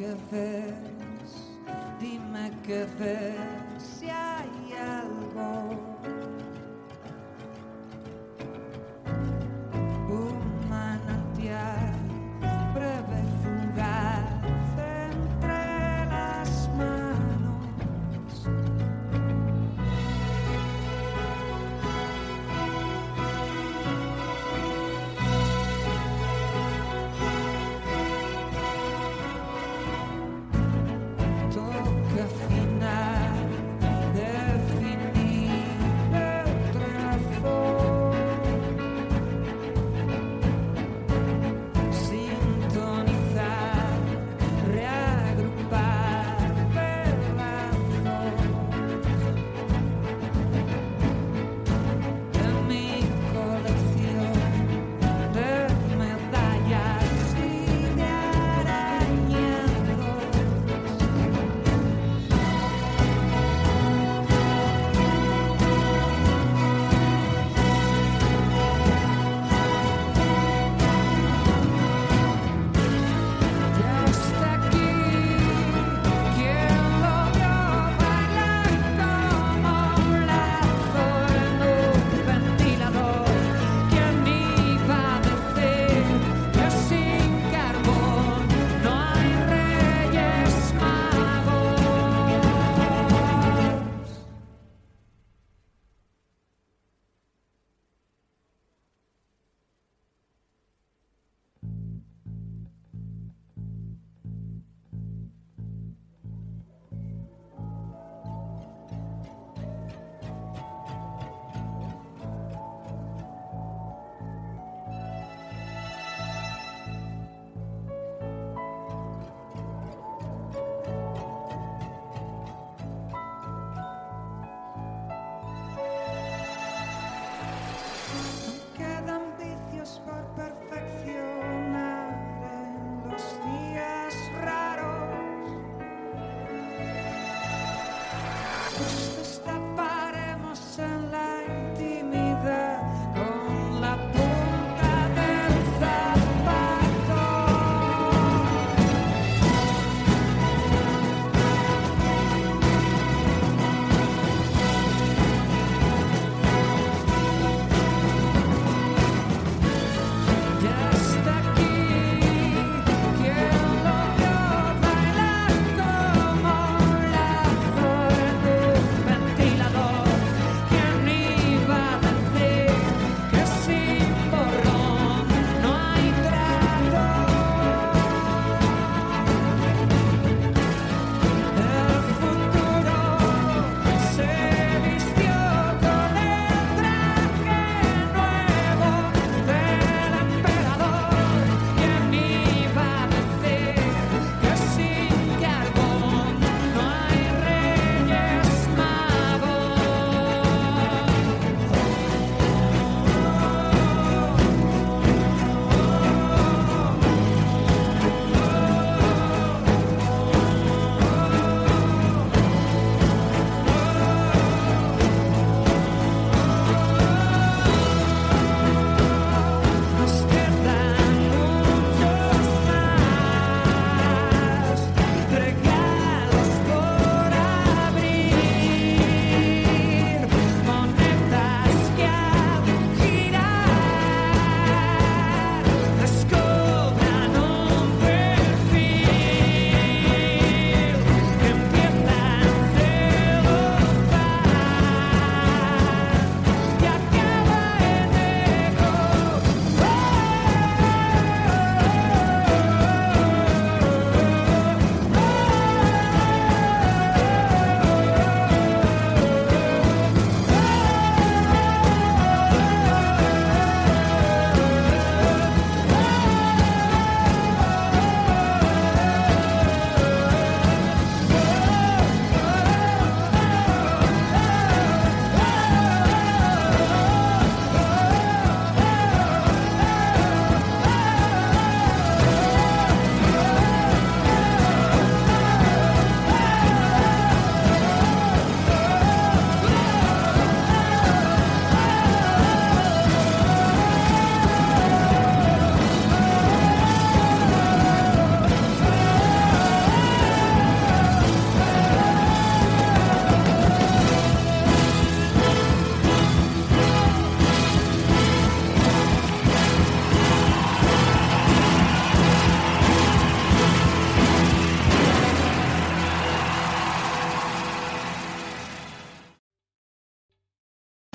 qué ves, dime qué ves, si hay algo.